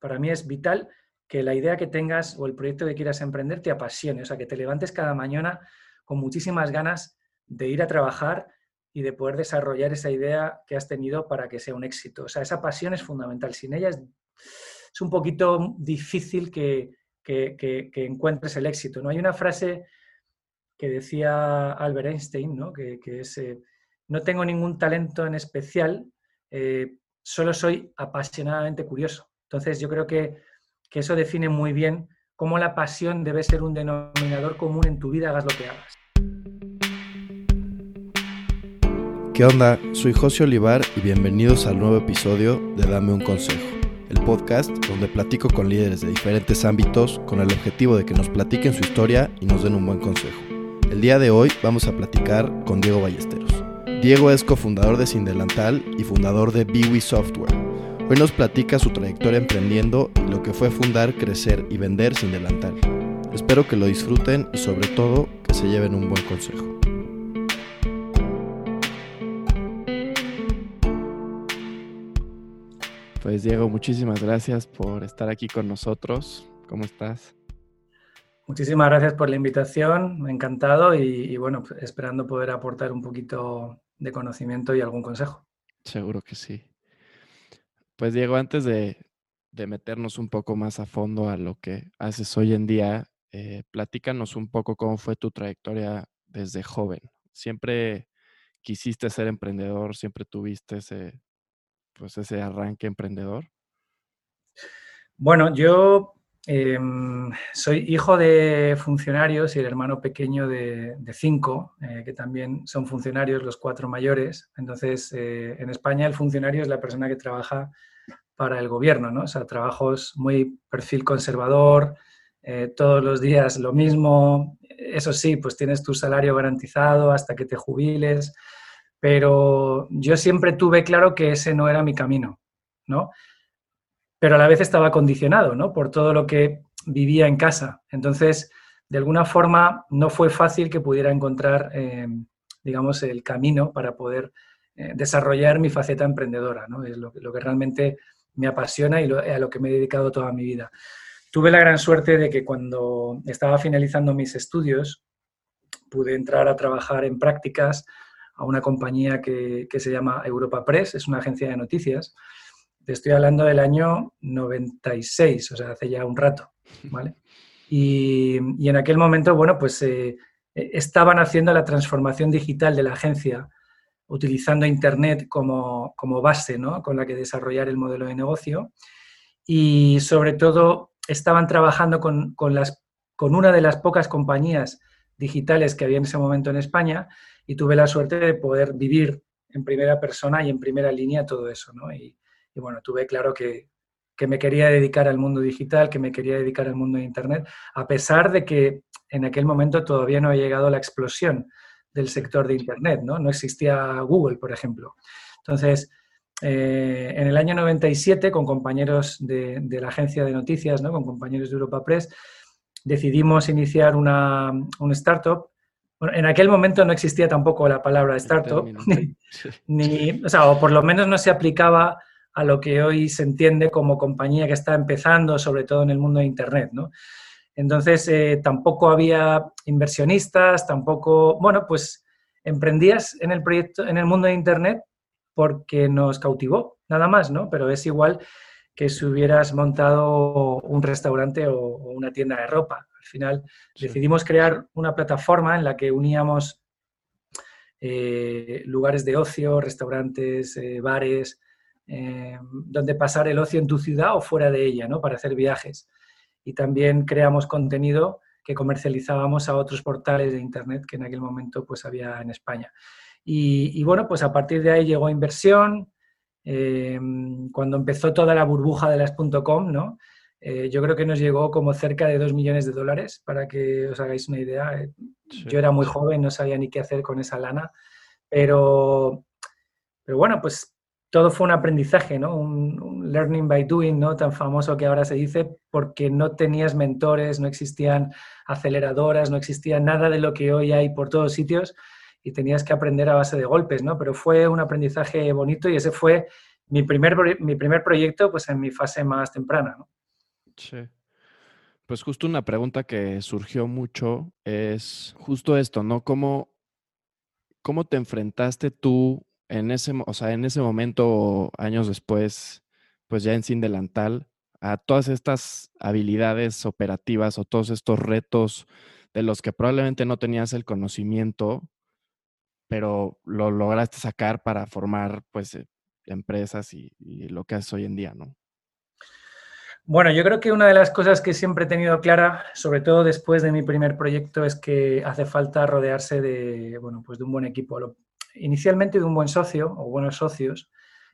Para mí es vital que la idea que tengas o el proyecto que quieras emprender te apasione, o sea, que te levantes cada mañana con muchísimas ganas de ir a trabajar y de poder desarrollar esa idea que has tenido para que sea un éxito. O sea, esa pasión es fundamental. Sin ella es, un poquito difícil que, encuentres el éxito. ¿no? Hay una frase que decía Albert Einstein, ¿no? que, es, eh, no tengo ningún talento en especial, eh, solo soy apasionadamente curioso. Entonces, yo creo que que eso define muy bien cómo la pasión debe ser un denominador común en tu vida, hagas lo que hagas. ¿Qué onda? Soy José Olivar y bienvenidos al nuevo episodio de Dame un Consejo, el podcast donde platico con líderes de diferentes ámbitos con el objetivo de que nos platiquen su historia y nos den un buen consejo. El día de hoy vamos a platicar con Diego Ballesteros. Diego es cofundador de Sindelantal y fundador de Biwi Software Hoy nos platica su trayectoria emprendiendo y lo que fue fundar, crecer y vender sin delantal. Espero que lo disfruten y sobre todo que se lleven un buen consejo. Pues Diego, muchísimas gracias por estar aquí con nosotros. ¿Cómo estás? Muchísimas gracias por la invitación, me ha encantado y, y bueno, esperando poder aportar un poquito de conocimiento y algún consejo. Seguro que sí. Pues Diego, antes de, meternos un poco más a fondo a lo que haces hoy en día, eh, platícanos un poco cómo fue tu trayectoria desde joven. ¿Siempre quisiste ser emprendedor? ¿Siempre tuviste ese, pues ese arranque emprendedor? Bueno, yo em, soy hijo de funcionarios y el hermano pequeño de, cinco, eh, que también son funcionarios, los cuatro mayores. Entonces, eh, en España el funcionario es la persona que trabaja para el gobierno, ¿no? O sea, trabajos muy perfil conservador, eh, todos los días lo mismo. Eso sí, pues tienes tu salario garantizado hasta que te jubiles, pero yo siempre tuve claro que ese no era mi camino, ¿no? Pero a la vez estaba condicionado, ¿no? Por todo lo que vivía en casa. Entonces, de alguna forma, no fue fácil que pudiera encontrar, eh, digamos, el camino para poder eh, desarrollar mi faceta emprendedora, ¿no? Es lo, lo que realmente me apasiona y a lo que me he dedicado toda mi vida. Tuve la gran suerte de que cuando estaba finalizando mis estudios pude entrar a trabajar en prácticas a una compañía que, se llama Europa Press, es una agencia de noticias. Te estoy hablando del año 96, o sea, hace ya un rato, ¿vale? Y, en aquel momento, bueno, pues eh, estaban haciendo la transformación digital de la agencia utilizando Internet como, base ¿no? con la que desarrollar el modelo de negocio. Y sobre todo estaban trabajando con, las, con una de las pocas compañías digitales que había en ese momento en España y tuve la suerte de poder vivir en primera persona y en primera línea todo eso. ¿no? Y, bueno, tuve claro que, que me quería dedicar al mundo digital, que me quería dedicar al mundo de Internet, a pesar de que en aquel momento todavía no había llegado la explosión del sector de Internet, ¿no? No existía Google, por ejemplo. Entonces, eh, en el año 97, con compañeros de, la agencia de noticias, ¿no? con compañeros de Europa Press, decidimos iniciar una, un startup. Bueno, en aquel momento no existía tampoco la palabra startup, ni, o, sea, o por lo menos no se aplicaba a lo que hoy se entiende como compañía que está empezando, sobre todo en el mundo de Internet. ¿no? Entonces, eh, tampoco había inversionistas, tampoco, bueno, pues emprendías en el proyecto, en el mundo de Internet porque nos cautivó, nada más, ¿no? Pero es igual que si hubieras montado un restaurante o, una tienda de ropa. Al final decidimos crear una plataforma en la que uníamos eh, lugares de ocio, restaurantes, eh, bares, donde pasar el ocio en tu ciudad o fuera de ella, ¿no? Para hacer viajes y también creamos contenido que comercializábamos a otros portales de Internet que en aquel momento pues había en España. Y, bueno, pues a partir de ahí llegó inversión. Em, cuando empezó toda la burbuja de las .com, ¿no? Eh, yo creo que nos llegó como cerca de 2 millones de dólares, para que os hagáis una idea. Eh, yo era muy joven, no sabía ni qué hacer con esa lana, pero, pero bueno, pues todo fue un aprendizaje, ¿no? Un, learning by doing, ¿no? Tan famoso que ahora se dice, porque no tenías mentores, no existían aceleradoras, no existía nada de lo que hoy hay por todos sitios y tenías que aprender a base de golpes, ¿no? Pero fue un aprendizaje bonito y ese fue mi primer, mi primer proyecto, pues en mi fase más temprana. Sí. Pues justo una pregunta que surgió mucho es justo esto, ¿no? ¿Cómo, cómo te enfrentaste tú en ese, o sea, en ese momento, años después, pues ya en Sin Delantal, a todas estas habilidades operativas o todos estos retos de los que probablemente no tenías el conocimiento, pero lo lograste sacar para formar pues eh, empresas y, lo que haces hoy en día, ¿no? Bueno, yo creo que una de las cosas que siempre he tenido clara, sobre todo después de mi primer proyecto, es que hace falta rodearse de, bueno, pues de un buen equipo. Inicialmente de un buen socio o buenos socios.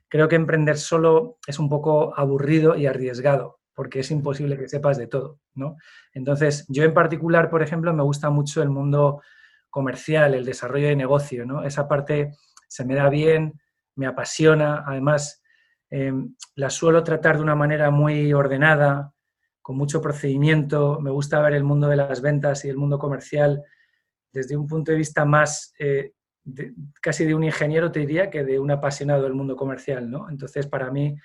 Creo que emprender solo es un poco aburrido y arriesgado, porque es imposible que sepas de todo, ¿no? Entonces, yo en particular, por ejemplo, me gusta mucho el mundo comercial, el desarrollo de negocio, ¿no? Esa parte se me da bien, me apasiona, además Em, la suelo tratar de una manera muy ordenada, con mucho procedimiento. Me gusta ver el mundo de las ventas y el mundo comercial desde un punto de vista más eh, casi de un ingeniero, te diría, que de un apasionado del mundo comercial. ¿no? Entonces, para mí,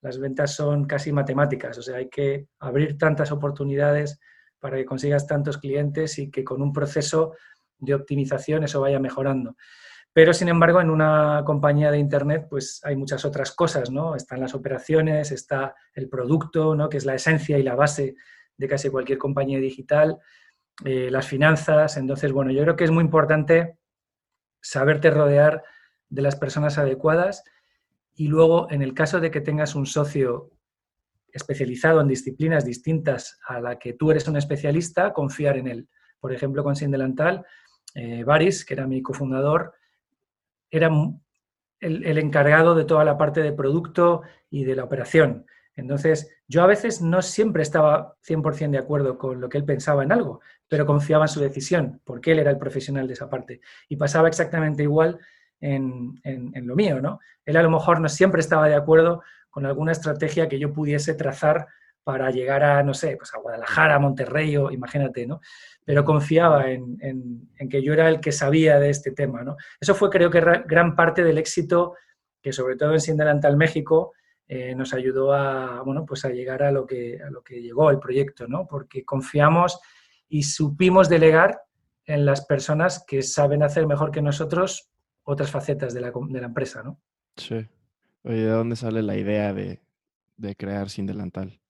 las ventas son casi matemáticas. O sea, hay que abrir tantas oportunidades para que consigas tantos clientes y que con un proceso de optimización eso vaya mejorando. Pero, sin embargo, en una compañía de Internet, pues hay muchas otras cosas, ¿no? Están las operaciones, está el producto, ¿no? Que es la esencia y la base de casi cualquier compañía digital, eh, las finanzas. Entonces, bueno, yo creo que es muy importante saberte rodear de las personas adecuadas y luego, en el caso de que tengas un socio especializado en disciplinas distintas a la que tú eres un especialista, confiar en él. Por ejemplo, con Sindelantal, eh, Baris, que era mi cofundador, era el, encargado de toda la parte de producto y de la operación. Entonces, yo a veces no siempre estaba 100% de acuerdo con lo que él pensaba en algo, pero confiaba en su decisión, porque él era el profesional de esa parte. Y pasaba exactamente igual en, lo mío, ¿no? Él a lo mejor no siempre estaba de acuerdo con alguna estrategia que yo pudiese trazar para llegar a, no sé, pues a Guadalajara, Monterrey o imagínate, ¿no? pero confiaba en, que yo era el que sabía de este tema. ¿no? Eso fue creo que gran parte del éxito que sobre todo en Sindelantal México eh, nos ayudó a, bueno, pues a llegar a lo, que, a lo que llegó el proyecto, ¿no? porque confiamos y supimos delegar en las personas que saben hacer mejor que nosotros otras facetas de la, de la empresa. ¿no? Sí. Oye, ¿de dónde sale la idea de, de crear Sindelantal?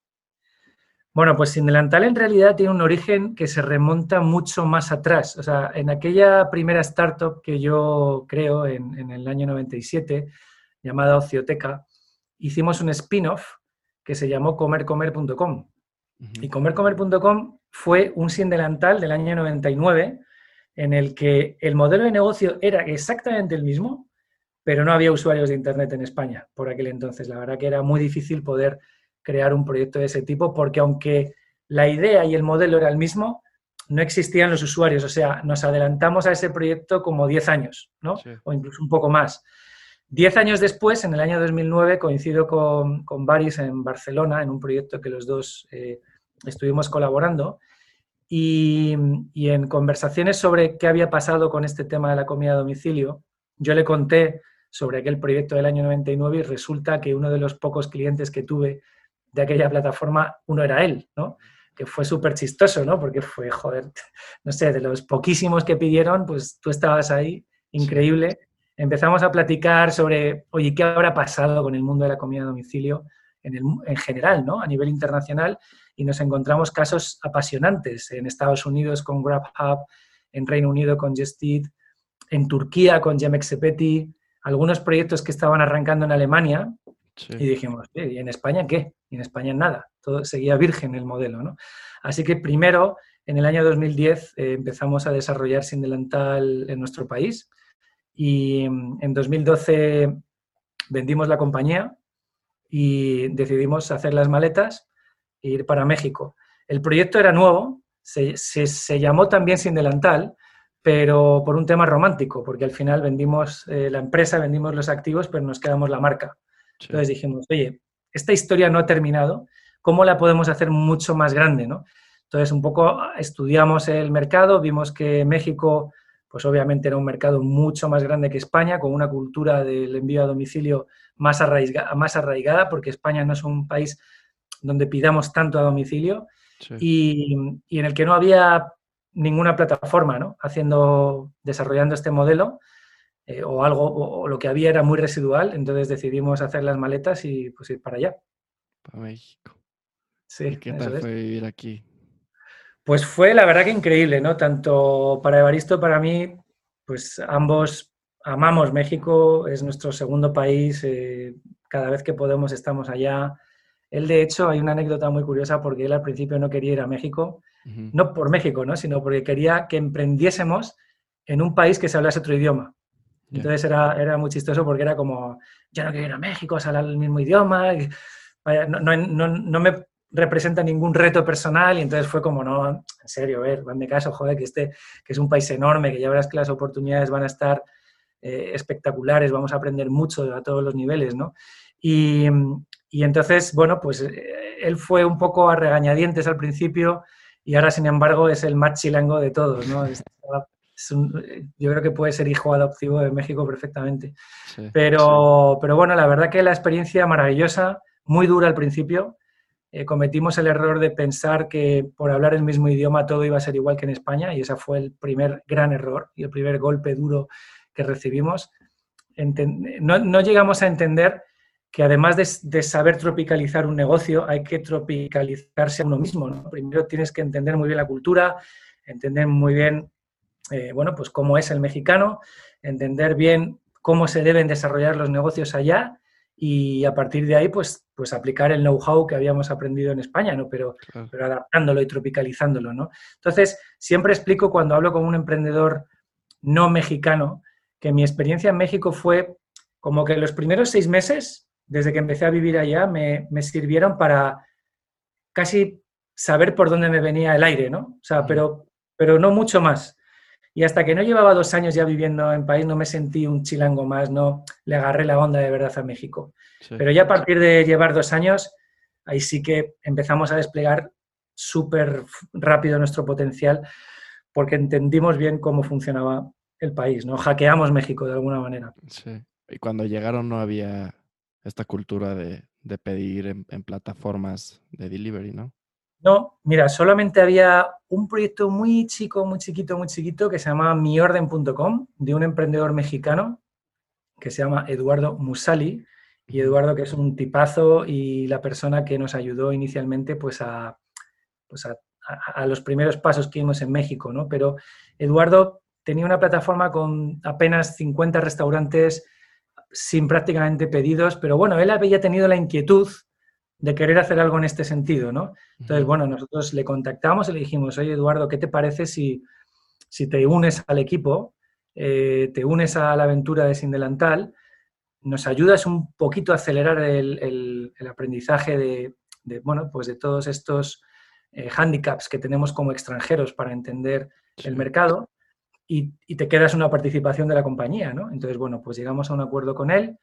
Bueno, pues Sin Delantal en realidad tiene un origen que se remonta mucho más atrás. O sea, en aquella primera startup que yo creo en, el año 97, llamada Ocioteca, hicimos un spin-off que se llamó comercomer.com. Y comercomer.com fue un sin delantal del año 99 en el que el modelo de negocio era exactamente el mismo, pero no había usuarios de Internet en España por aquel entonces. La verdad que era muy difícil poder crear un proyecto de ese tipo, porque aunque la idea y el modelo era el mismo, no existían los usuarios. O sea, nos adelantamos a ese proyecto como 10 años, ¿no? O incluso un poco más. Diez años después, en el año 2009, coincido con, con Baris en Barcelona, en un proyecto que los dos eh, estuvimos colaborando. Y, y, en conversaciones sobre qué había pasado con este tema de la comida a domicilio, yo le conté sobre aquel proyecto del año 99 y resulta que uno de los pocos clientes que tuve de aquella plataforma, uno era él, ¿no? Que fue súper chistoso, ¿no? Porque fue, joder, no sé, de los poquísimos que pidieron, pues tú estabas ahí, increíble. Empezamos a platicar sobre, oye, ¿qué habrá pasado con el mundo de la comida a domicilio en, el, en general, ¿no? A nivel internacional. Y nos encontramos casos apasionantes en Estados Unidos con GrabHub, en Reino Unido con Just Eat, en Turquía con Yemek algunos proyectos que estaban arrancando en Alemania, y dijimos, ¿y en España qué? Y en España nada, todo seguía virgen el modelo. ¿no? Así que primero, en el año 2010, eh, empezamos a desarrollar Sin Delantal en nuestro país y mm, en 2012 vendimos la compañía y decidimos hacer las maletas e ir para México. El proyecto era nuevo, se, se, llamó también Sin Delantal, pero por un tema romántico, porque al final vendimos eh, la empresa, vendimos los activos, pero nos quedamos la marca. Entonces dijimos, oye, esta historia no ha terminado, ¿cómo la podemos hacer mucho más grande? ¿no? Entonces, un poco estudiamos el mercado, vimos que México, pues obviamente era un mercado mucho más grande que España, con una cultura del envío a domicilio más arraigada, más arraigada porque España no es un país donde pidamos tanto a domicilio y, en el que no había ninguna plataforma, ¿no? Haciendo, desarrollando este modelo eh, o algo, o, lo que había era muy residual, entonces decidimos hacer las maletas y pues ir para allá. Para México. Sí. ¿Qué tal fue vivir aquí? Pues fue la verdad que increíble, ¿no? Tanto para Evaristo, para mí, pues ambos amamos México, es nuestro segundo país, eh, cada vez que podemos estamos allá. Él, de hecho, hay una anécdota muy curiosa porque él al principio no quería ir a México, no por México, ¿no? sino porque quería que emprendiésemos en un país que se hablase otro idioma. Entonces era, era muy chistoso porque era como, yo no quiero ir a México, hablar el mismo idioma, no, no, no, me representa ningún reto personal y entonces fue como, no, en serio, a ver, mi caso, joder, que este que es un país enorme, que ya verás que las oportunidades van a estar eh, espectaculares, vamos a aprender mucho a todos los niveles, ¿no? Y, y entonces, bueno, pues eh, él fue un poco a regañadientes al principio y ahora, sin embargo, es el más chilango de todos, ¿no? yo creo que puede ser hijo adoptivo de México perfectamente. pero, pero bueno, la verdad que la experiencia maravillosa, muy dura al principio. Eh, cometimos el error de pensar que por hablar el mismo idioma todo iba a ser igual que en España y ese fue el primer gran error y el primer golpe duro que recibimos. no, llegamos a entender que además de, saber tropicalizar un negocio, hay que tropicalizarse a uno mismo. Primero tienes que entender muy bien la cultura, entender muy bien, eh, bueno, pues cómo es el mexicano, entender bien cómo se deben desarrollar los negocios allá y a partir de ahí, pues, pues aplicar el know-how que habíamos aprendido en España, ¿no? Pero, pero adaptándolo y tropicalizándolo, ¿no? Entonces, siempre explico cuando hablo con un emprendedor no mexicano que mi experiencia en México fue como que los primeros seis meses desde que empecé a vivir allá, me, sirvieron para casi saber por dónde me venía el aire, ¿no? O sea, pero, pero no mucho más. Y hasta que no llevaba dos años ya viviendo en país, no me sentí un chilango más, no le agarré la onda de verdad a México. Pero ya a partir de llevar dos años, ahí sí que empezamos a desplegar súper rápido nuestro potencial, porque entendimos bien cómo funcionaba el país, ¿no? Hackeamos México de alguna manera. Sí. Y cuando llegaron no había esta cultura de, pedir en, plataformas de delivery, ¿no? No, mira, solamente había un proyecto muy chico, muy chiquito, muy chiquito que se llamaba miorden.com de un emprendedor mexicano que se llama Eduardo Musali y Eduardo que es un tipazo y la persona que nos ayudó inicialmente pues a, pues a, a los primeros pasos que hicimos en México, ¿no? Pero Eduardo tenía una plataforma con apenas 50 restaurantes sin prácticamente pedidos, pero bueno, él había tenido la inquietud de querer hacer algo en este sentido, ¿no? Entonces, bueno, nosotros le contactamos y le dijimos, oye, Eduardo, ¿qué te parece si, si te unes al equipo, eh, te unes a la aventura de Sin Delantal, nos ayudas un poquito a acelerar el, aprendizaje de, bueno, pues de todos estos eh, handicaps que tenemos como extranjeros para entender el mercado y, te quedas una participación de la compañía, ¿no? Entonces, bueno, pues llegamos a un acuerdo con él,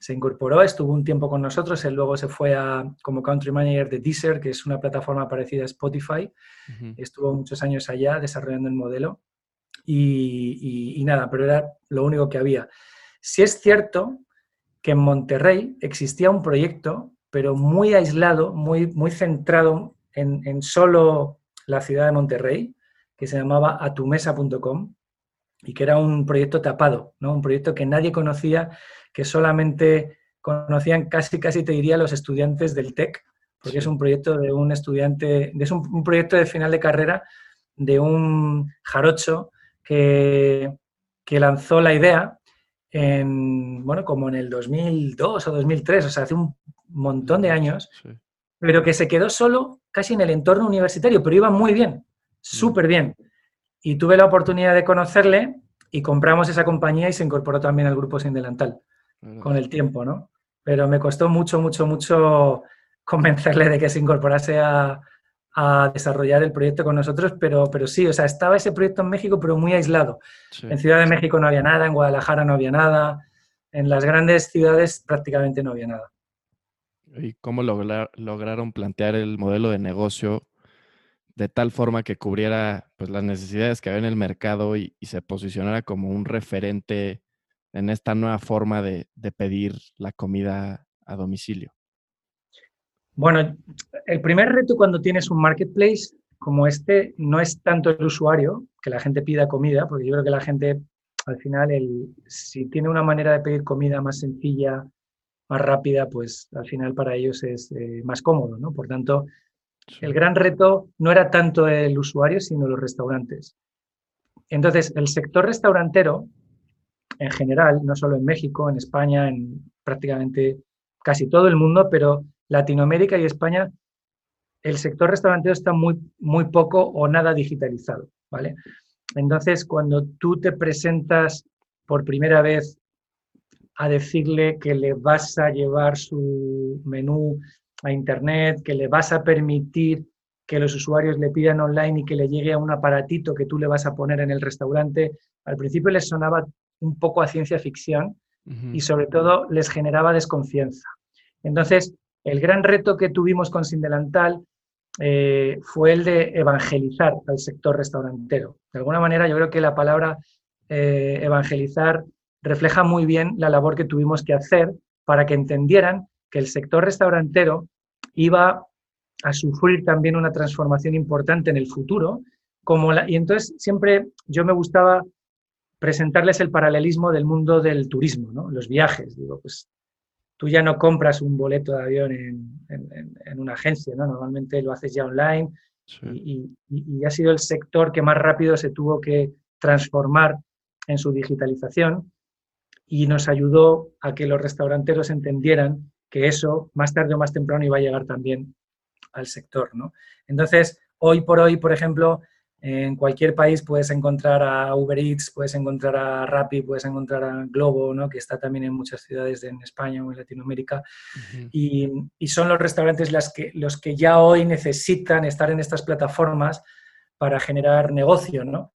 se incorporó, estuvo un tiempo con nosotros, él luego se fue a, como country manager de Deezer, que es una plataforma parecida a Spotify, estuvo muchos años allá desarrollando el modelo y, y, nada, pero era lo único que había. Si es cierto que en Monterrey existía un proyecto, pero muy aislado, muy, muy centrado en, en solo la ciudad de Monterrey, que se llamaba atumesa.com, y que era un proyecto tapado, ¿no? un proyecto que nadie conocía, que solamente conocían casi, casi te diría los estudiantes del TEC, porque es un proyecto de un estudiante, es un, proyecto de final de carrera de un jarocho que, que lanzó la idea en, bueno, como en el 2002 o 2003, o sea, hace un montón de años, pero que se quedó solo casi en el entorno universitario, pero iba muy bien, súper bien. Y tuve la oportunidad de conocerle y compramos esa compañía y se incorporó también al grupo Sin Delantal con el tiempo, ¿no? Pero me costó mucho, mucho, mucho convencerle de que se incorporase a, desarrollar el proyecto con nosotros, pero, pero sí, o sea, estaba ese proyecto en México, pero muy aislado. En Ciudad de México no había nada, en Guadalajara no había nada, en las grandes ciudades prácticamente no había nada. ¿Y cómo lograron plantear el modelo de negocio de tal forma que cubriera pues, las necesidades que había en el mercado y, se posicionara como un referente en esta nueva forma de, pedir la comida a domicilio? Bueno, el primer reto cuando tienes un marketplace como este no es tanto el usuario, que la gente pida comida, porque yo creo que la gente al final, el, si tiene una manera de pedir comida más sencilla, más rápida, pues al final para ellos es eh, más cómodo, ¿no? Por tanto, el gran reto no era tanto el usuario, sino los restaurantes. Entonces, el sector restaurantero, en general, no solo en México, en España, en prácticamente casi todo el mundo, pero Latinoamérica y España, el sector restaurantero está muy, muy poco o nada digitalizado, ¿vale? Entonces, cuando tú te presentas por primera vez a decirle que le vas a llevar su menú a Internet, que le vas a permitir que los usuarios le pidan online y que le llegue a un aparatito que tú le vas a poner en el restaurante, al principio les sonaba un poco a ciencia ficción y sobre todo les generaba desconfianza. Entonces, el gran reto que tuvimos con Sindelantal eh, fue el de evangelizar al sector restaurantero. De alguna manera, yo creo que la palabra eh, evangelizar refleja muy bien la labor que tuvimos que hacer para que entendieran que el sector restaurantero iba a sufrir también una transformación importante en el futuro. Como y entonces siempre yo me gustaba presentarles el paralelismo del mundo del turismo, ¿no? los viajes. Digo, pues tú ya no compras un boleto de avión en, una agencia, ¿no? Normalmente lo haces ya online y, ha sido el sector que más rápido se tuvo que transformar en su digitalización y nos ayudó a que los restauranteros entendieran que eso más tarde o más temprano iba a llegar también al sector, ¿no? Entonces, hoy por hoy, por ejemplo, en cualquier país puedes encontrar a Uber Eats, puedes encontrar a Rappi, puedes encontrar a Globo, ¿no? que está también en muchas ciudades en España o en Latinoamérica. y, son los restaurantes las que, los que ya hoy necesitan estar en estas plataformas para generar negocio. ¿no?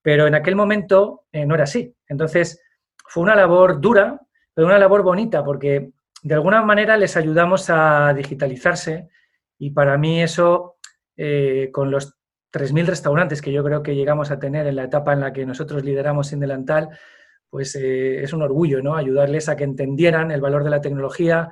Pero en aquel momento eh, no era así. Entonces, fue una labor dura, pero una labor bonita, porque de alguna manera les ayudamos a digitalizarse y para mí eso, eh, con los 3.000 restaurantes que yo creo que llegamos a tener en la etapa en la que nosotros lideramos sin delantal, pues eh, es un orgullo, ¿no? Ayudarles a que entendieran el valor de la tecnología,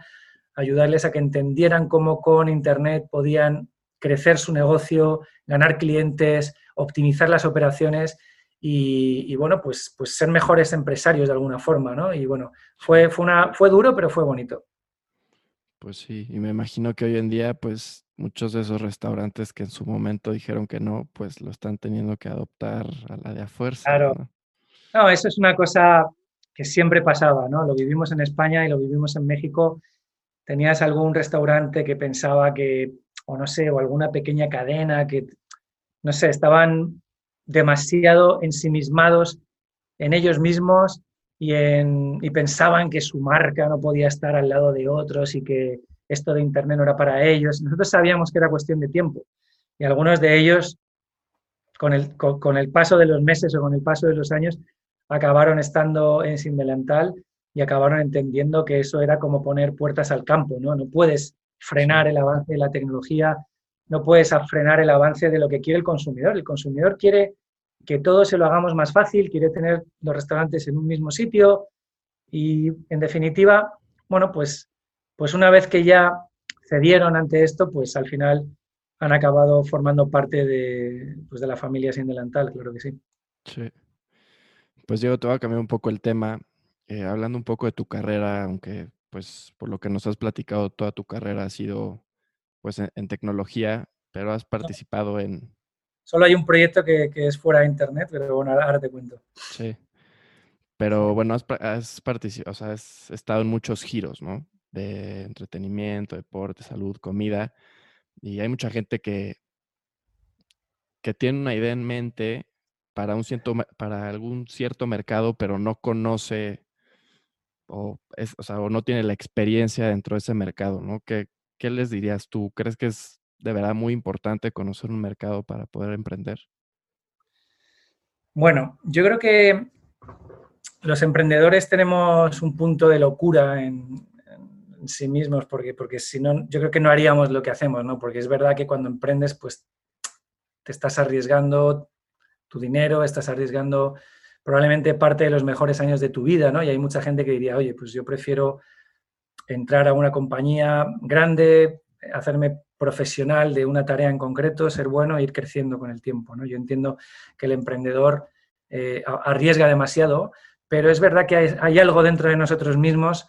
ayudarles a que entendieran cómo con Internet podían crecer su negocio, ganar clientes, optimizar las operaciones y, bueno, pues, pues ser mejores empresarios de alguna forma, ¿no? Y bueno, fue, fue, duro, pero fue bonito. Pues sí, y me imagino que hoy en día, pues muchos de esos restaurantes que en su momento dijeron que no, pues lo están teniendo que adoptar a la de a fuerza. Claro. ¿no? eso es una cosa que siempre pasaba, ¿no? Lo vivimos en España y lo vivimos en México. Tenías algún restaurante que pensaba que, o no sé, o alguna pequeña cadena que, no sé, estaban demasiado ensimismados en ellos mismos y, pensaban que su marca no podía estar al lado de otros y que esto de Internet no era para ellos. Nosotros sabíamos que era cuestión de tiempo y algunos de ellos, con el, con, el paso de los meses o con el paso de los años, acabaron estando en Sin Delantal y acabaron entendiendo que eso era como poner puertas al campo, ¿no? No puedes frenar el avance de la tecnología, no puedes frenar el avance de lo que quiere el consumidor. El consumidor quiere que todo se lo hagamos más fácil, quiere tener los restaurantes en un mismo sitio y, en definitiva, bueno, pues, pues una vez que ya cedieron ante esto, pues al final han acabado formando parte de, pues de la familia sin delantal, claro que sí. Sí. Pues Diego, te voy a cambiar un poco el tema, eh, hablando un poco de tu carrera, aunque pues por lo que nos has platicado, toda tu carrera ha sido pues en tecnología, pero has participado en, Solo hay un proyecto que, es fuera de Internet, pero bueno, ahora te cuento. Sí. Pero bueno, has, has participado, o sea, has estado en muchos giros, ¿no? De entretenimiento, deporte, salud, comida. Y hay mucha gente que, que tiene una idea en mente para, un cierto, para algún cierto mercado, pero no conoce o, es, o, sea, o no tiene la experiencia dentro de ese mercado, ¿no? ¿Qué, ¿Qué les dirías tú? ¿Crees que es de verdad muy importante conocer un mercado para poder emprender? Bueno, yo creo que los emprendedores tenemos un punto de locura en, sí mismos, porque, porque si no, yo creo que no haríamos lo que hacemos, ¿no? Porque es verdad que cuando emprendes, pues te estás arriesgando tu dinero, estás arriesgando probablemente parte de los mejores años de tu vida, ¿no? Y hay mucha gente que diría, oye, pues yo prefiero entrar a una compañía grande, hacerme profesional de una tarea en concreto, ser bueno e ir creciendo con el tiempo. ¿no? Yo entiendo que el emprendedor eh, arriesga demasiado, pero es verdad que hay, algo dentro de nosotros mismos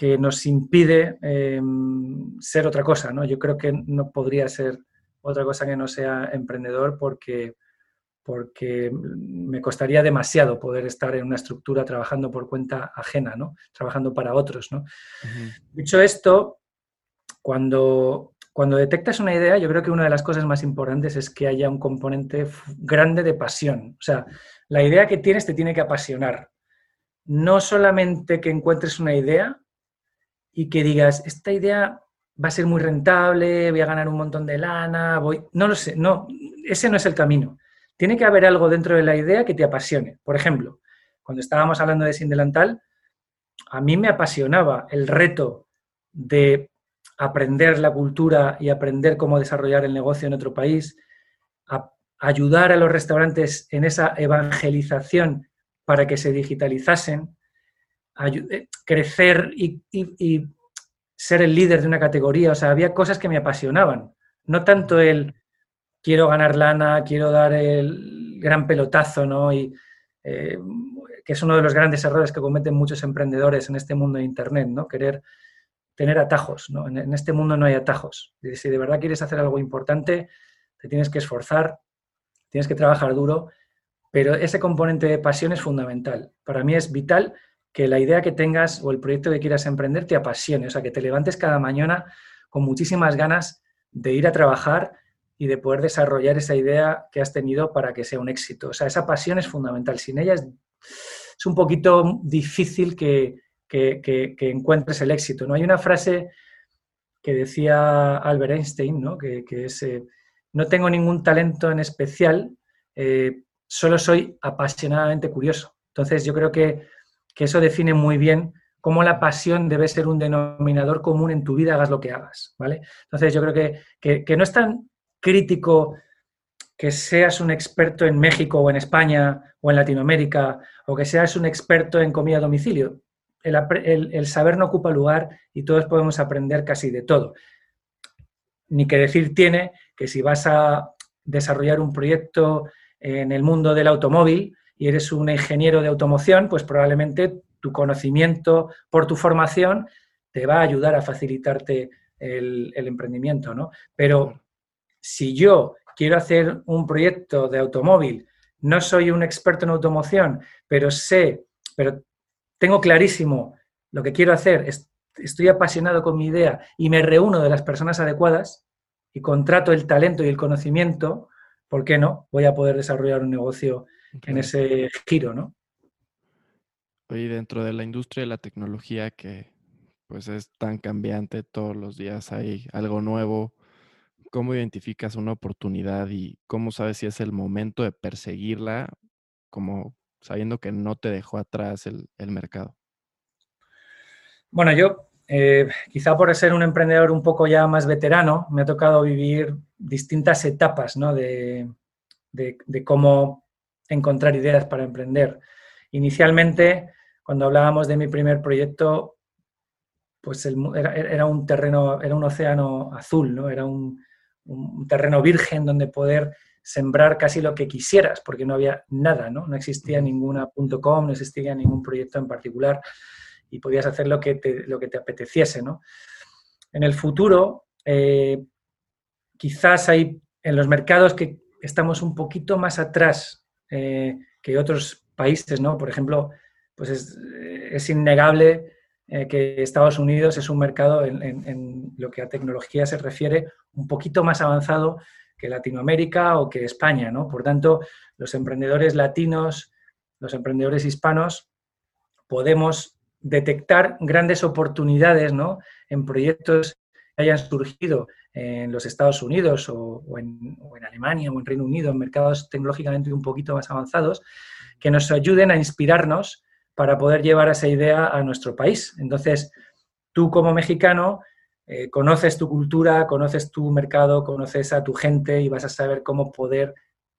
que nos impide em, ser otra cosa. ¿no? Yo creo que no podría ser otra cosa que no sea emprendedor porque, porque me costaría demasiado poder estar en una estructura trabajando por cuenta ajena, ¿no? trabajando para otros. ¿no? Dicho esto, cuando, cuando detectas una idea, yo creo que una de las cosas más importantes es que haya un componente grande de pasión. O sea, la idea que tienes te tiene que apasionar. No solamente que encuentres una idea y que digas, esta idea va a ser muy rentable, voy a ganar un montón de lana, voy... No lo sé, no, ese no es el camino. Tiene que haber algo dentro de la idea que te apasione. Por ejemplo, cuando estábamos hablando de Sin Delantal, a mí me apasionaba el reto de aprender la cultura y aprender cómo desarrollar el negocio en otro país, ayudar a los restaurantes en esa evangelización para que se digitalizasen, crecer y, ser el líder de una categoría. O sea, había cosas que me apasionaban. No tanto el quiero ganar lana, quiero dar el gran pelotazo, ¿no? Y, eh, que es uno de los grandes errores que cometen muchos emprendedores en este mundo de Internet, ¿no? Querer tener atajos. ¿no? En, este mundo no hay atajos. Si de verdad quieres hacer algo importante, te tienes que esforzar, tienes que trabajar duro, pero ese componente de pasión es fundamental. Para mí es vital que la idea que tengas o el proyecto que quieras emprender te apasione, o sea, que te levantes cada mañana con muchísimas ganas de ir a trabajar y de poder desarrollar esa idea que has tenido para que sea un éxito. O sea, esa pasión es fundamental. Sin ella es, es un poquito difícil que, que, encuentres el éxito. ¿no? Hay una frase que decía Albert Einstein, ¿no? que, es, eh, no tengo ningún talento en especial, eh, solo soy apasionadamente curioso. Entonces yo creo que, eso define muy bien cómo la pasión debe ser un denominador común en tu vida, hagas lo que hagas. ¿vale? Entonces yo creo que, que no es tan crítico que seas un experto en México o en España o en Latinoamérica o que seas un experto en comida a domicilio el, saber no ocupa lugar y todos podemos aprender casi de todo. Ni que decir tiene que si vas a desarrollar un proyecto en el mundo del automóvil y eres un ingeniero de automoción, pues probablemente tu conocimiento por tu formación te va a ayudar a facilitarte el, emprendimiento, ¿no? Pero si yo quiero hacer un proyecto de automóvil, no soy un experto en automoción, pero sé, pero tengo clarísimo lo que quiero hacer, estoy apasionado con mi idea y me reúno de las personas adecuadas y contrato el talento y el conocimiento, ¿por qué no? Voy a poder desarrollar un negocio en ese giro, ¿no? Hoy dentro de la industria de la tecnología que pues es tan cambiante, todos los días hay algo nuevo. ¿Cómo identificas una oportunidad y cómo sabes si es el momento de perseguirla como sabiendo que no te dejó atrás el, mercado? Bueno, yo eh, quizá por ser un emprendedor un poco ya más veterano, me ha tocado vivir distintas etapas de, cómo encontrar ideas para emprender. Inicialmente, cuando hablábamos de mi primer proyecto, pues era, un terreno, era un océano azul, ¿no? Era un, un terreno virgen donde poder sembrar casi lo que quisieras, porque no había nada, ¿no? No existía ninguna .com, no existía ningún proyecto en particular y podías hacer lo que te, lo que te apeteciese, ¿no? En el futuro, eh, quizás hay en los mercados que estamos un poquito más atrás eh, que otros países, ¿no? Por ejemplo, pues es, innegable eh, que Estados Unidos es un mercado en, lo que a tecnología se refiere un poquito más avanzado que Latinoamérica o que España, ¿no? Por tanto, los emprendedores latinos, los emprendedores hispanos, podemos detectar grandes oportunidades, ¿no? En proyectos que hayan surgido en los Estados Unidos o, en, Alemania o en Reino Unido, en mercados tecnológicamente un poquito más avanzados, que nos ayuden a inspirarnos para poder llevar esa idea a nuestro país. Entonces, tú como mexicano eh, conoces tu cultura, conoces tu mercado, conoces a tu gente y vas a saber cómo poder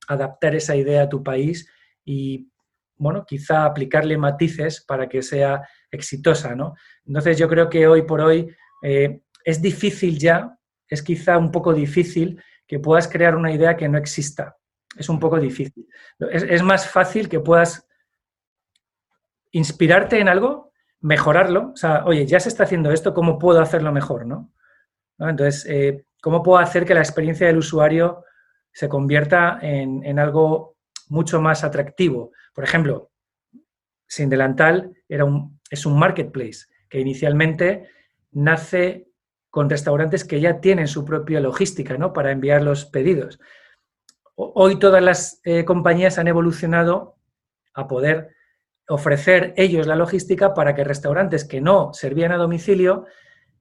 adaptar esa idea a tu país y, bueno, quizá aplicarle matices para que sea exitosa, ¿no? Entonces yo creo que hoy por hoy eh, es difícil ya, es quizá un poco difícil que puedas crear una idea que no exista. Es un poco difícil. Es, más fácil que puedas inspirarte en algo, mejorarlo. O sea, oye, ya se está haciendo esto, ¿cómo puedo hacerlo mejor? ¿no? Entonces, eh, ¿cómo puedo hacer que la experiencia del usuario se convierta en, algo mucho más atractivo? Por ejemplo, Sin Delantal era un, es un marketplace que inicialmente nace con restaurantes que ya tienen su propia logística ¿no? para enviar los pedidos. Hoy todas las eh, compañías han evolucionado a poder ofrecer ellos la logística para que restaurantes que no servían a domicilio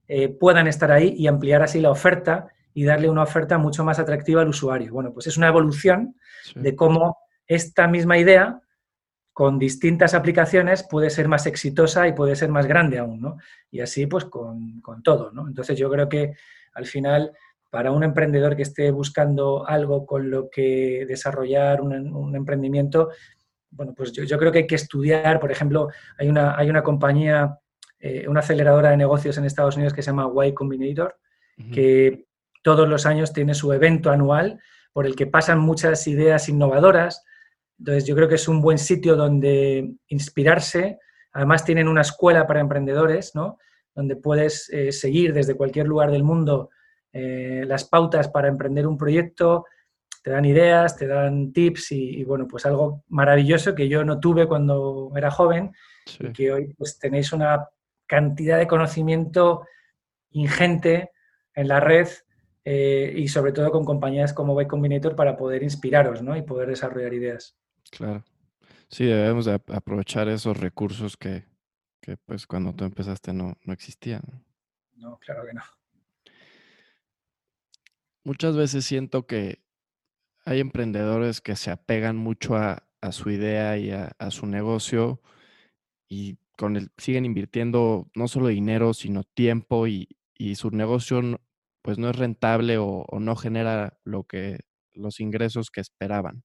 eh, puedan estar ahí y ampliar así la oferta y darle una oferta mucho más atractiva al usuario. Bueno, pues es una evolución de cómo esta misma idea con distintas aplicaciones puede ser más exitosa y puede ser más grande aún, ¿no? Y así pues con, todo, ¿no? Entonces yo creo que al final para un emprendedor que esté buscando algo con lo que desarrollar un, emprendimiento, bueno, pues yo, creo que hay que estudiar, por ejemplo, hay una, hay una compañía, eh, una aceleradora de negocios en Estados Unidos que se llama Y Combinator, que todos los años tiene su evento anual por el que pasan muchas ideas innovadoras, entonces, yo creo que es un buen sitio donde inspirarse. Además, tienen una escuela para emprendedores, ¿no? Donde puedes eh, seguir desde cualquier lugar del mundo eh, las pautas para emprender un proyecto, te dan ideas, te dan tips y, bueno, pues algo maravilloso que yo no tuve cuando era joven y que hoy pues tenéis una cantidad de conocimiento ingente en la red eh, y sobre todo con compañías como Byte Combinator para poder inspiraros ¿no? y poder desarrollar ideas. Claro. Sí, debemos de aprovechar esos recursos que, que, pues cuando tú empezaste no, no existían. No, claro que no. Muchas veces siento que hay emprendedores que se apegan mucho a, su idea y a, su negocio y con el, siguen invirtiendo no solo dinero, sino tiempo y, su negocio pues no es rentable o, o, no genera lo que, los ingresos que esperaban.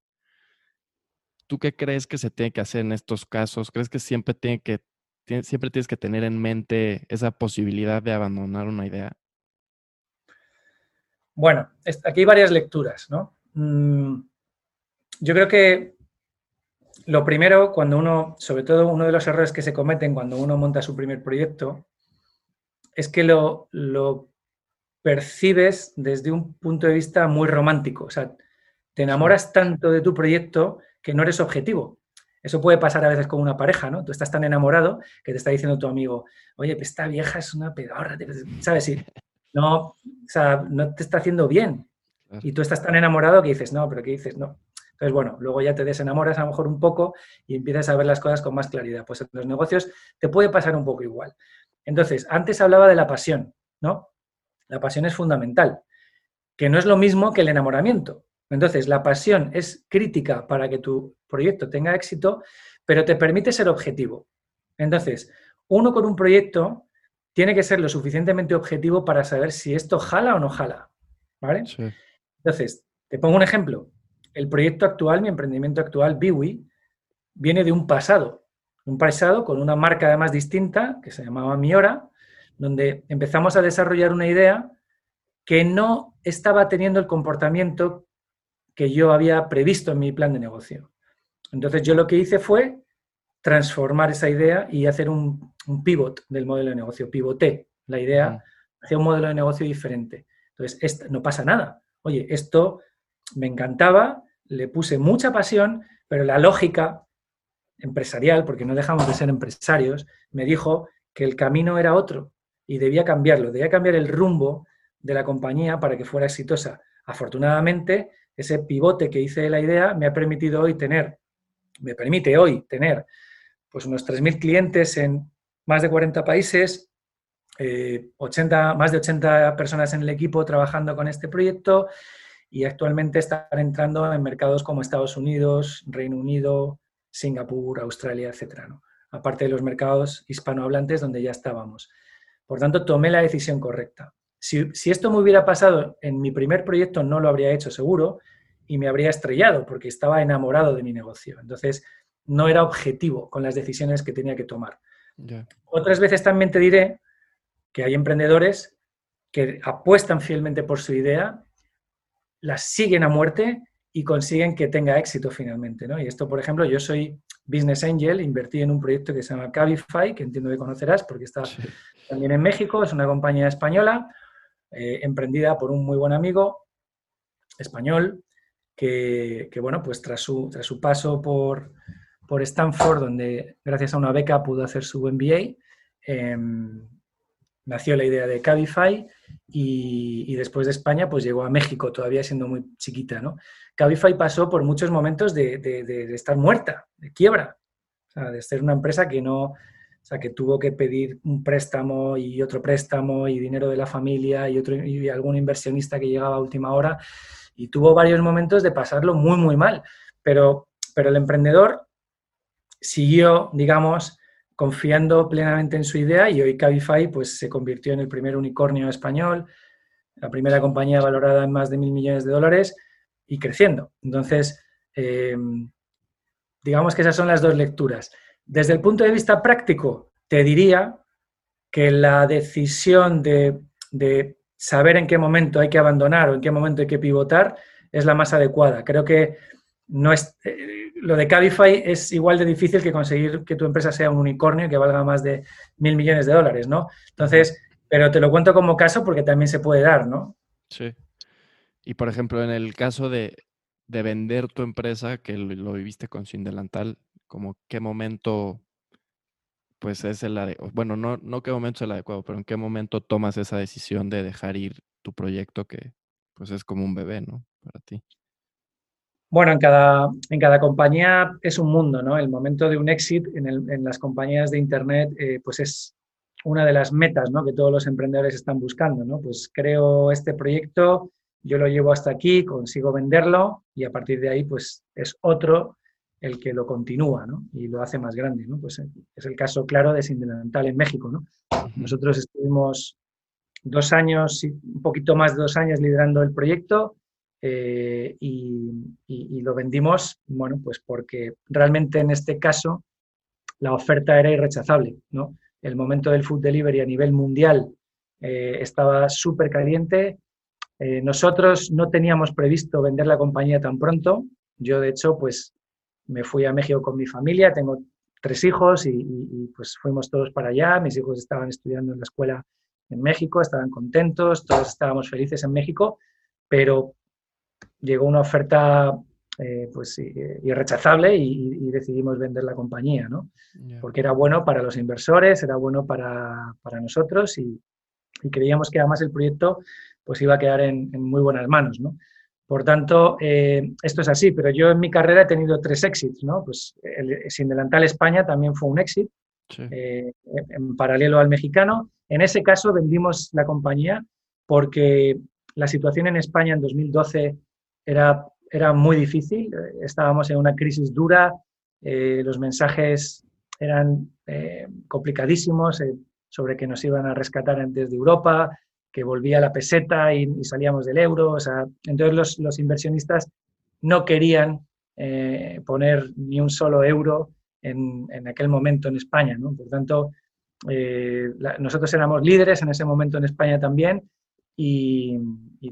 ¿Tú qué crees que se tiene que hacer en estos casos? ¿Crees que siempre, tiene que, siempre tienes que tener en mente esa posibilidad de abandonar una idea? Bueno, aquí hay varias lecturas, ¿no? Mm, yo creo que lo primero, cuando uno, sobre todo uno de los errores que se cometen cuando uno monta su primer proyecto, es que lo, lo percibes desde un punto de vista muy romántico. O sea, te enamoras tanto de tu proyecto que no eres objetivo. Eso puede pasar a veces con una pareja, ¿no? Tú estás tan enamorado que te está diciendo tu amigo, oye, pues esta vieja es una pedorra, ¿sabes? Y no, o sea, no te está haciendo bien. Y tú estás tan enamorado que dices, no, pero ¿qué dices? No. Entonces, bueno, luego ya te desenamoras a lo mejor un poco y empiezas a ver las cosas con más claridad. Pues en los negocios te puede pasar un poco igual. Entonces, antes hablaba de la pasión, ¿no? La pasión es fundamental, que no es lo mismo que el enamoramiento. Entonces, la pasión es crítica para que tu proyecto tenga éxito, pero te permite ser objetivo. Entonces, uno con un proyecto tiene que ser lo suficientemente objetivo para saber si esto jala o no jala. ¿Vale? Entonces, te pongo un ejemplo. El proyecto actual, mi emprendimiento actual, Biwi, viene de un pasado. Un pasado con una marca además distinta, que se llamaba Miora, donde empezamos a desarrollar una idea que no estaba teniendo el comportamiento que yo había previsto en mi plan de negocio. Entonces yo lo que hice fue transformar esa idea y hacer un, pivot del modelo de negocio. Pivoté la idea hacia un modelo de negocio diferente. Entonces, no pasa nada. Oye, esto me encantaba, le puse mucha pasión, pero la lógica empresarial, porque no dejamos de ser empresarios, me dijo que el camino era otro y debía cambiarlo, debía cambiar el rumbo de la compañía para que fuera exitosa. Afortunadamente, ese pivote que hice de la idea me ha permitido hoy tener, me permite hoy tener pues unos 3.000 clientes en más de 40 países, 80, eh, más de 80 personas en el equipo trabajando con este proyecto y actualmente están entrando en mercados como Estados Unidos, Reino Unido, Singapur, Australia, etc. Aparte de los mercados hispanohablantes donde ya estábamos. Por tanto, tomé la decisión correcta. Si, esto me hubiera pasado en mi primer proyecto, no lo habría hecho seguro y me habría estrellado porque estaba enamorado de mi negocio. Entonces, no era objetivo con las decisiones que tenía que tomar. Otras veces también te diré que hay emprendedores que apuestan fielmente por su idea, las siguen a muerte y consiguen que tenga éxito finalmente. ¿no? Y esto, por ejemplo, yo soy Business Angel, invertí en un proyecto que se llama Cabify, que entiendo que conocerás porque está también en México, es una compañía española, eh, emprendida por un muy buen amigo español, que, bueno, pues tras su, tras su paso por, por, Stanford, donde gracias a una beca pudo hacer su MBA, em, nació la idea de Cabify y, después de España pues llegó a México, todavía siendo muy chiquita, ¿no? Cabify pasó por muchos momentos de, estar muerta, de quiebra, de ser una empresa que no, o sea, que tuvo que pedir un préstamo y otro préstamo y dinero de la familia y, otro, y algún inversionista que llegaba a última hora y tuvo varios momentos de pasarlo muy, muy mal. Pero, pero el emprendedor siguió, digamos, confiando plenamente en su idea y hoy Cabify pues, se convirtió en el primer unicornio español, la primera compañía valorada en más de mil millones de dólares y creciendo. Entonces, eh, digamos que esas son las dos lecturas. Desde el punto de vista práctico, te diría que la decisión de, saber en qué momento hay que abandonar o en qué momento hay que pivotar es la más adecuada. Creo que no es, eh, lo de Cabify es igual de difícil que conseguir que tu empresa sea un unicornio que valga más de mil millones de dólares, ¿no? Entonces, pero te lo cuento como caso porque también se puede dar, ¿no? Sí. Y por ejemplo, en el caso de, vender tu empresa, que lo, viviste con Sin Delantal, como qué momento, pues es el adecuado, bueno, no, no qué momento es el adecuado, pero en qué momento tomas esa decisión de dejar ir tu proyecto que pues es como un bebé, ¿no? Para ti. Bueno, en cada, en cada compañía es un mundo, ¿no? El momento de un exit en, las compañías de Internet, eh, pues es una de las metas, ¿no? Que todos los emprendedores están buscando, ¿no? Pues creo este proyecto, yo lo llevo hasta aquí, consigo venderlo y a partir de ahí, pues es otro el que lo continúa, ¿no? Y lo hace más grande, ¿no? Pues es el caso claro de Sindelantal en México, ¿no? Nosotros estuvimos dos años, un poquito más de dos años liderando el proyecto eh, y, lo vendimos, bueno, pues porque realmente en este caso la oferta era irrechazable, ¿no? El momento del food delivery a nivel mundial eh, estaba súper caliente. Eh, nosotros no teníamos previsto vender la compañía tan pronto. Yo, de hecho, pues me fui a México con mi familia, tengo tres hijos y, y pues fuimos todos para allá. Mis hijos estaban estudiando en la escuela en México, estaban contentos, todos estábamos felices en México, pero llegó una oferta eh, pues irrechazable y, decidimos vender la compañía, ¿no? Porque era bueno para los inversores, era bueno para, nosotros y, creíamos que además el proyecto pues iba a quedar en, muy buenas manos, ¿no? Por tanto, eh, esto es así, pero yo en mi carrera he tenido tres éxitos, ¿no? Pues el, Sin Delantal España también fue un éxito, eh, en paralelo al mexicano. En ese caso vendimos la compañía porque la situación en España en 2012 era, era muy difícil, estábamos en una crisis dura, eh, los mensajes eran eh, complicadísimos eh, sobre que nos iban a rescatar antes de Europa, que volvía la peseta y, salíamos del euro. O sea, entonces los, inversionistas no querían poner ni un solo euro en, en, aquel momento en España. ¿no? Por tanto, nosotros éramos líderes en ese momento en España también y,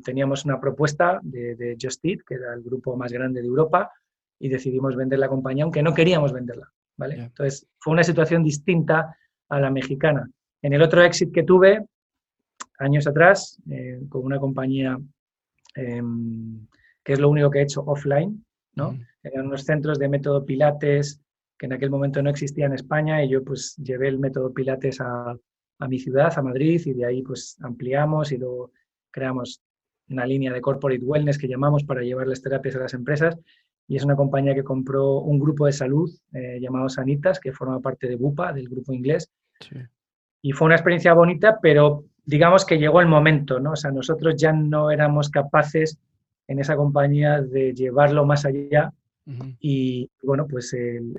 teníamos una propuesta de, de Just Eat, que era el grupo más grande de Europa, y decidimos vender la compañía, aunque no queríamos venderla. ¿vale? Entonces, fue una situación distinta a la mexicana. En el otro exit que tuve, años atrás, eh, con una compañía em, que es lo único que he hecho offline, ¿no? Eran unos centros de método Pilates que en aquel momento no existía en España y yo pues llevé el método Pilates a, a mi ciudad, a Madrid, y de ahí pues ampliamos y luego creamos una línea de corporate wellness que llamamos para llevarles terapias a las empresas. Y es una compañía que compró un grupo de salud eh, llamado Sanitas, que forma parte de Bupa, del grupo inglés. Y fue una experiencia bonita, pero digamos que llegó el momento, ¿no? O sea, nosotros ya no éramos capaces en esa compañía de llevarlo más allá. Y bueno, pues el,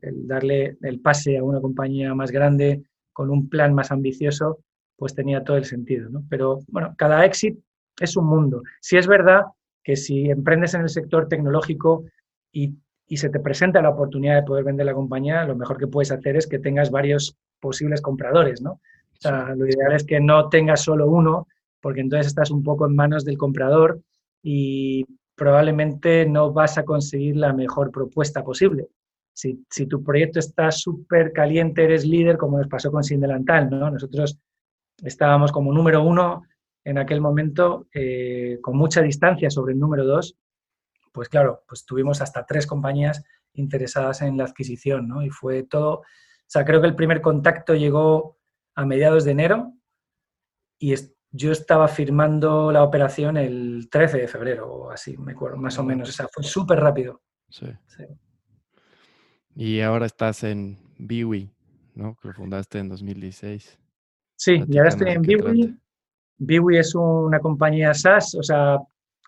el, darle el pase a una compañía más grande, con un plan más ambicioso, pues tenía todo el sentido. ¿no? Pero bueno, cada éxito es un mundo. Si es verdad que si emprendes en el sector tecnológico y, se te presenta la oportunidad de poder vender la compañía, lo mejor que puedes hacer es que tengas varios posibles compradores, ¿no? Lo ideal es que no tengas solo uno porque entonces estás un poco en manos del comprador y probablemente no vas a conseguir la mejor propuesta posible. Si, tu proyecto está súper caliente, eres líder, como nos pasó con Sindelantal, ¿no? Nosotros estábamos como número uno en aquel momento, eh, con mucha distancia sobre el número dos, pues claro, pues tuvimos hasta tres compañías interesadas en la adquisición, ¿no? Y fue todo, o sea, creo que el primer contacto llegó a mediados de enero y yo estaba firmando la operación el 13 de febrero o así, me acuerdo, más o menos, o sea, fue súper rápido. Sí. Y ahora estás en Biwi, ¿no? Que lo fundaste en 2016. Sí, y ahora estoy en Biwi. Biwi es una compañía SaaS, o sea,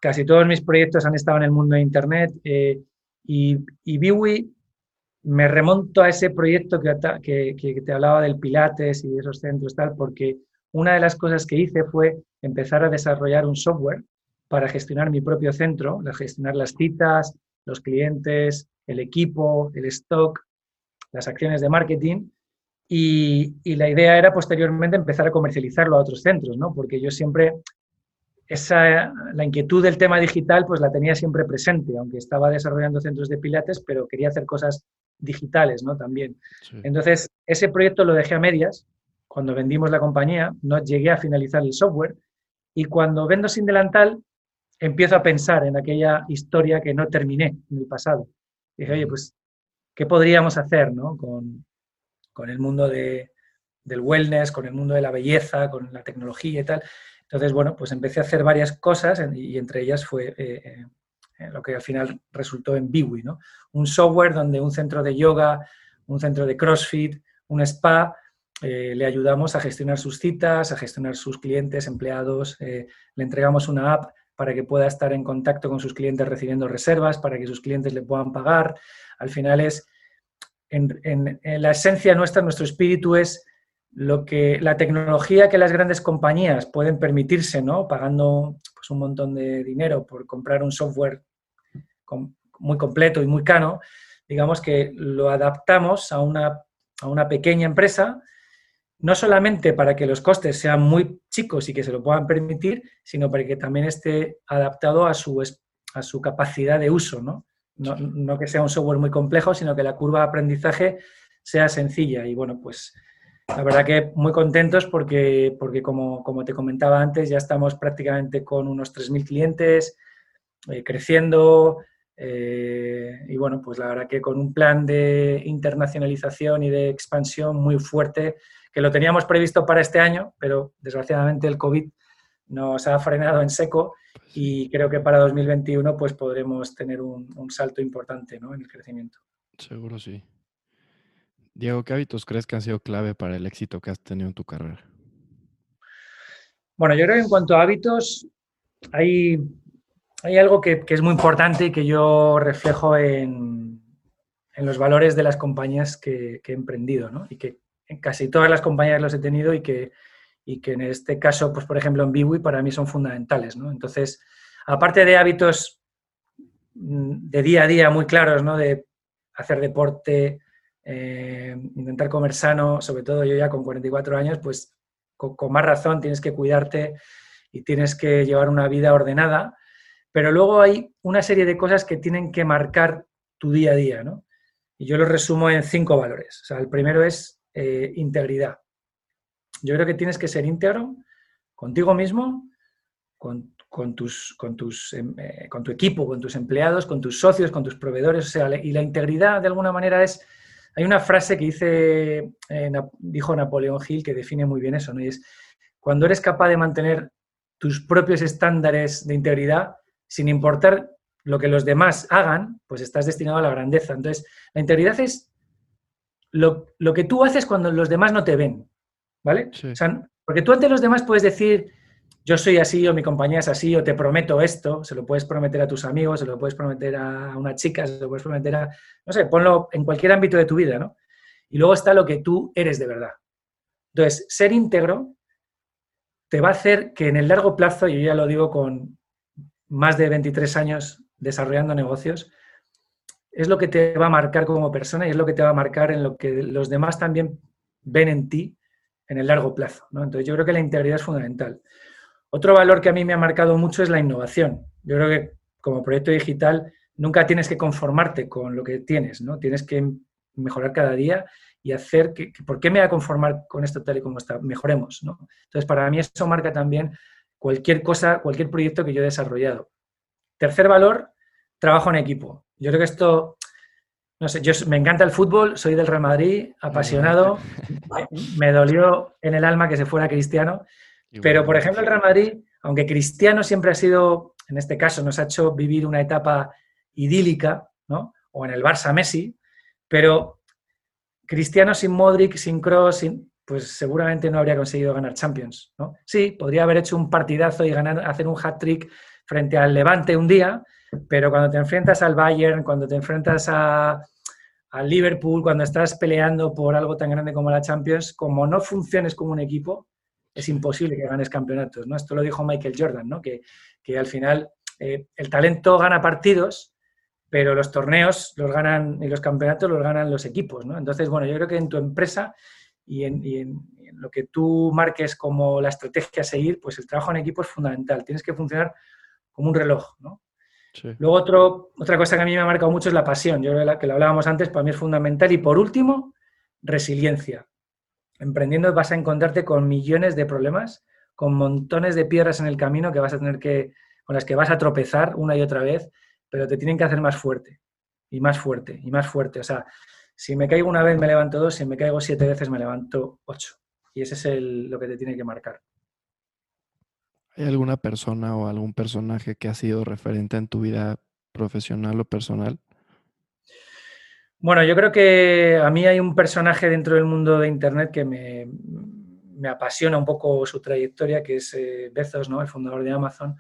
casi todos mis proyectos han estado en el mundo de Internet eh, y, y Biwi me remonto a ese proyecto que, que, te hablaba del Pilates y esos centros tal, porque una de las cosas que hice fue empezar a desarrollar un software para gestionar mi propio centro, gestionar las citas, los clientes, el equipo, el stock, las acciones de marketing. Y, la idea era posteriormente empezar a comercializarlo a otros centros, ¿no? Porque yo siempre, esa, la inquietud del tema digital, pues la tenía siempre presente, aunque estaba desarrollando centros de pilates, pero quería hacer cosas digitales, ¿no? También. Entonces, ese proyecto lo dejé a medias cuando vendimos la compañía, no llegué a finalizar el software y cuando vendo sin delantal, empiezo a pensar en aquella historia que no terminé en el pasado. Dije, oye, pues, ¿qué podríamos hacer ¿no? con, el mundo de, del wellness, con el mundo de la belleza, con la tecnología y tal? Entonces, bueno, pues empecé a hacer varias cosas y entre ellas fue eh, eh, lo que al final resultó en Biwi, ¿no? Un software donde un centro de yoga, un centro de CrossFit, un spa, eh, le ayudamos a gestionar sus citas, a gestionar sus clientes, empleados, le entregamos una app para que pueda estar en contacto con sus clientes recibiendo reservas, para que sus clientes le puedan pagar. Al final es, en, la esencia nuestra, nuestro espíritu es lo que la tecnología que las grandes compañías pueden permitirse, ¿no? Pagando pues, un montón de dinero por comprar un software muy completo y muy caro, digamos que lo adaptamos a una, a una pequeña empresa no solamente para que los costes sean muy chicos y que se lo puedan permitir, sino para que también esté adaptado a su, a su capacidad de uso, ¿no? ¿no? que sea un software muy complejo, sino que la curva de aprendizaje sea sencilla. Y bueno, pues la verdad que muy contentos porque, porque como, como te comentaba antes, ya estamos prácticamente con unos 3.000 clientes, eh, creciendo. Eh, y bueno, pues la verdad que con un plan de internacionalización y de expansión muy fuerte que lo teníamos previsto para este año, pero desgraciadamente el COVID nos ha frenado en seco y creo que para 2021 pues podremos tener un, salto importante en el crecimiento. Seguro sí. Diego, ¿qué hábitos crees que han sido clave para el éxito que has tenido en tu carrera? Bueno, yo creo que en cuanto a hábitos, hay, hay algo que, es muy importante y que yo reflejo en, los valores de las compañías que, que he emprendido ¿no? y que en casi todas las compañías los he tenido y que, y que en este caso, pues por ejemplo en Biwi para mí son fundamentales. ¿no? Entonces, aparte de hábitos mm, de día a día muy claros, ¿no? de hacer deporte, eh, intentar comer sano, sobre todo yo ya con 44 años, pues con, más razón tienes que cuidarte y tienes que llevar una vida ordenada, pero luego hay una serie de cosas que tienen que marcar tu día a día, ¿no? Y yo lo resumo en cinco valores. O sea, el primero es eh, integridad. Yo creo que tienes que ser íntegro contigo mismo, con, tus, con, tus, em, eh, con tu equipo, con tus empleados, con tus socios, con tus proveedores. O sea, y la integridad de alguna manera es... Hay una frase que dice, eh, dijo Napoleón Hill que define muy bien eso, ¿no? Y es, cuando eres capaz de mantener tus propios estándares de integridad, sin importar lo que los demás hagan, pues estás destinado a la grandeza. Entonces, la integridad es lo, que tú haces cuando los demás no te ven, ¿vale? porque tú ante los demás puedes decir, yo soy así o mi compañía es así o te prometo esto, se lo puedes prometer a tus amigos, se lo puedes prometer a una chica, se lo puedes prometer a, no sé, ponlo en cualquier ámbito de tu vida, ¿no? Y luego está lo que tú eres de verdad. Entonces, ser íntegro te va a hacer que en el largo plazo, yo ya lo digo con más de 23 años desarrollando negocios, es lo que te va a marcar como persona y es lo que te va a marcar en lo que los demás también ven en ti en el largo plazo. Entonces yo creo que la integridad es fundamental. Otro valor que a mí me ha marcado mucho es la innovación. Yo creo que como proyecto digital nunca tienes que conformarte con lo que tienes, ¿no? Tienes que mejorar cada día y hacer que, ¿por qué me voy a conformar con esto tal y como está? Mejoremos, ¿no? Entonces, para mí eso marca también cualquier cosa, cualquier proyecto que yo he desarrollado. Tercer valor, trabajo en equipo. Yo creo que esto, no sé, yo me encanta el fútbol, soy del Real Madrid, apasionado, me dolió en el alma que se fuera Cristiano, pero por ejemplo el Real Madrid, aunque Cristiano siempre ha sido, en este caso, nos ha hecho vivir una etapa idílica, ¿no? O en el Barça Messi, pero Cristiano sin Modric, sin Cross, pues seguramente no habría conseguido ganar Champions, ¿no? Sí, podría haber hecho un partidazo y ganar, hacer un hat-trick frente al Levante un día, pero cuando te enfrentas al Bayern, cuando te enfrentas a, al Liverpool, cuando estás peleando por algo tan grande como la Champions, como no funciones como un equipo, es imposible que ganes campeonatos, ¿no? Esto lo dijo Michael Jordan, ¿no? Que, al final eh, el talento gana partidos, pero los torneos los ganan y los campeonatos los ganan los equipos, ¿no? Entonces, bueno, yo creo que en tu empresa y en, lo que tú marques como la estrategia a seguir, pues el trabajo en equipo es fundamental. Tienes que funcionar como un reloj, ¿no? Luego otro, otra cosa que a mí me ha marcado mucho es la pasión. Yo creo que lo hablábamos antes, para mí es fundamental. Y por último, resiliencia. Emprendiendo vas a encontrarte con millones de problemas, con montones de piedras en el camino que vas a tener que, con las que vas a tropezar una y otra vez pero te tienen que hacer más fuerte, y más fuerte, y más fuerte. O sea, si me caigo una vez me levanto dos, si me caigo siete veces me levanto ocho. Y ese es lo que te tiene que marcar. ¿Hay alguna persona o algún personaje que ha sido referente en tu vida profesional o personal? Bueno, yo creo que a mí hay un personaje dentro del mundo de Internet que me, apasiona un poco su trayectoria, que es eh, Bezos, ¿no? el fundador de Amazon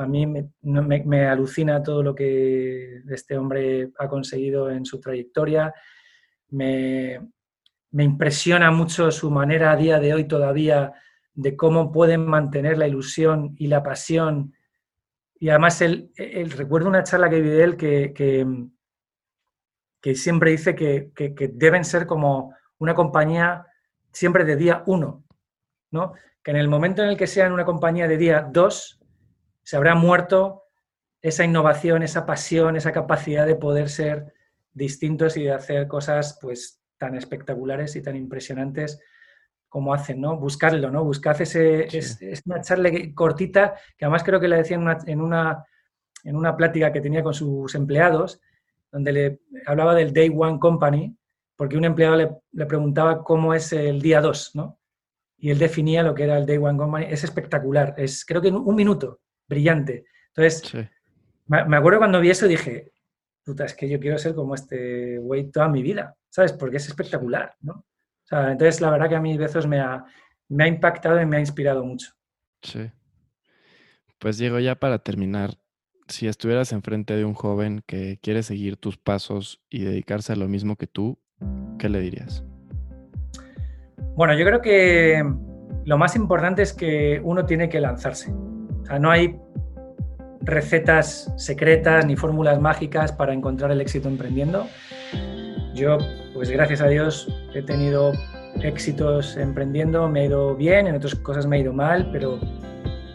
a mí me, alucina todo lo que este hombre ha conseguido en su trayectoria. Me, impresiona mucho su manera a día de hoy todavía de cómo pueden mantener la ilusión y la pasión. Y además, él, recuerdo una charla que vi de él que, siempre dice que, que, deben ser como una compañía siempre de día uno, ¿no? Que en el momento en el que sean una compañía de día dos, se habrá muerto esa innovación, esa pasión, esa capacidad de poder ser distintos y de hacer cosas pues tan espectaculares y tan impresionantes como hacen, ¿no? Buscarlo, ¿no? Buscad ese, es, una charla cortita, que además creo que le decía en una, en una, plática que tenía con sus empleados, donde le hablaba del Day One Company, porque un empleado le, le preguntaba cómo es el día 2, ¿no? Y él definía lo que era el Day One Company. Es espectacular, es creo que en un minuto brillante. Entonces, me acuerdo cuando vi eso dije, puta, es que yo quiero ser como este güey toda mi vida, ¿sabes? Porque es espectacular, ¿no? entonces, la verdad que a mí veces me ha, me ha impactado y me ha inspirado mucho. Sí. Pues Diego, ya para terminar, si estuvieras enfrente de un joven que quiere seguir tus pasos y dedicarse a lo mismo que tú, ¿qué le dirías? Bueno, yo creo que lo más importante es que uno tiene que lanzarse no hay recetas secretas ni fórmulas mágicas para encontrar el éxito emprendiendo. Yo, pues gracias a Dios, he tenido éxitos emprendiendo, me ha ido bien, en otras cosas me ha ido mal, pero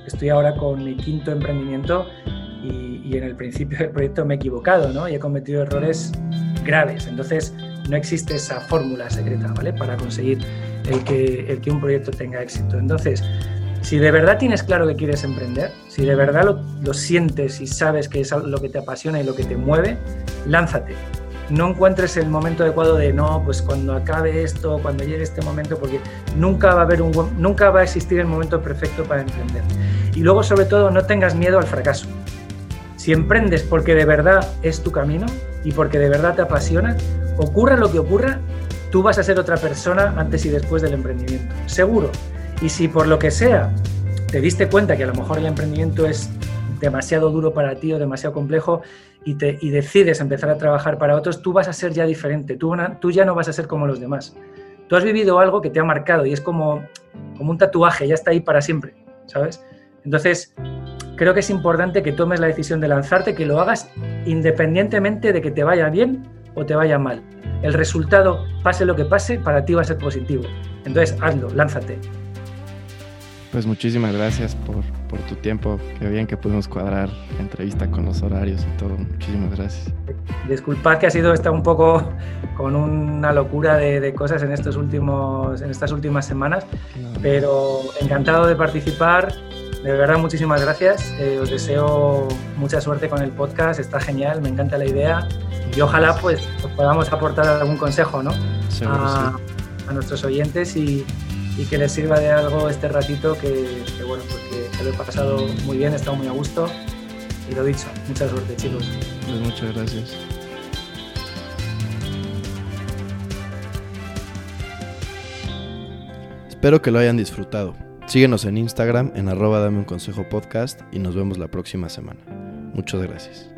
estoy ahora con mi quinto emprendimiento y, en el principio del proyecto me he equivocado, ¿no? Y he cometido errores graves. Entonces, no existe esa fórmula secreta, ¿vale? Para conseguir el que, un proyecto tenga éxito. Entonces, si de verdad tienes claro que quieres emprender, si de verdad lo, sientes y sabes que es lo que te apasiona y lo que te mueve, lánzate. No encuentres el momento adecuado de no, pues cuando acabe esto, cuando llegue este momento, porque nunca va a haber un nunca va a existir el momento perfecto para emprender. Y luego, sobre todo, no tengas miedo al fracaso. Si emprendes porque de verdad es tu camino y porque de verdad te apasiona, ocurra lo que ocurra, tú vas a ser otra persona antes y después del emprendimiento. Seguro. Y si por lo que sea te diste cuenta que a lo mejor el emprendimiento es demasiado duro para ti o demasiado complejo y, te, decides empezar a trabajar para otros, tú vas a ser ya diferente, tú, tú ya no vas a ser como los demás. Tú has vivido algo que te ha marcado y es como, como un tatuaje, ya está ahí para siempre, ¿sabes? Entonces, creo que es importante que tomes la decisión de lanzarte, que lo hagas independientemente de que te vaya bien o te vaya mal. El resultado, pase lo que pase, para ti va a ser positivo. Entonces, hazlo, lánzate. Pues muchísimas gracias por por tu tiempo. Qué bien que pudimos cuadrar la entrevista con los horarios y todo. Muchísimas gracias. Disculpad que ha sido esta un poco con una locura de, cosas en, estos últimos, en estas últimas semanas, pero encantado de participar. De verdad, muchísimas gracias. Eh, os deseo mucha suerte con el podcast. Está genial, me encanta la idea. Y ojalá pues podamos aportar algún consejo ¿no? a, a nuestros oyentes y, y que les sirva de algo este ratito que, bueno, porque pues lo he pasado muy bien, he estado muy a gusto y lo dicho, mucha suerte chicos. Pues muchas gracias. Espero que lo hayan disfrutado. Síguenos en Instagram en arroba dame un consejo podcast y nos vemos la próxima semana. Muchas gracias.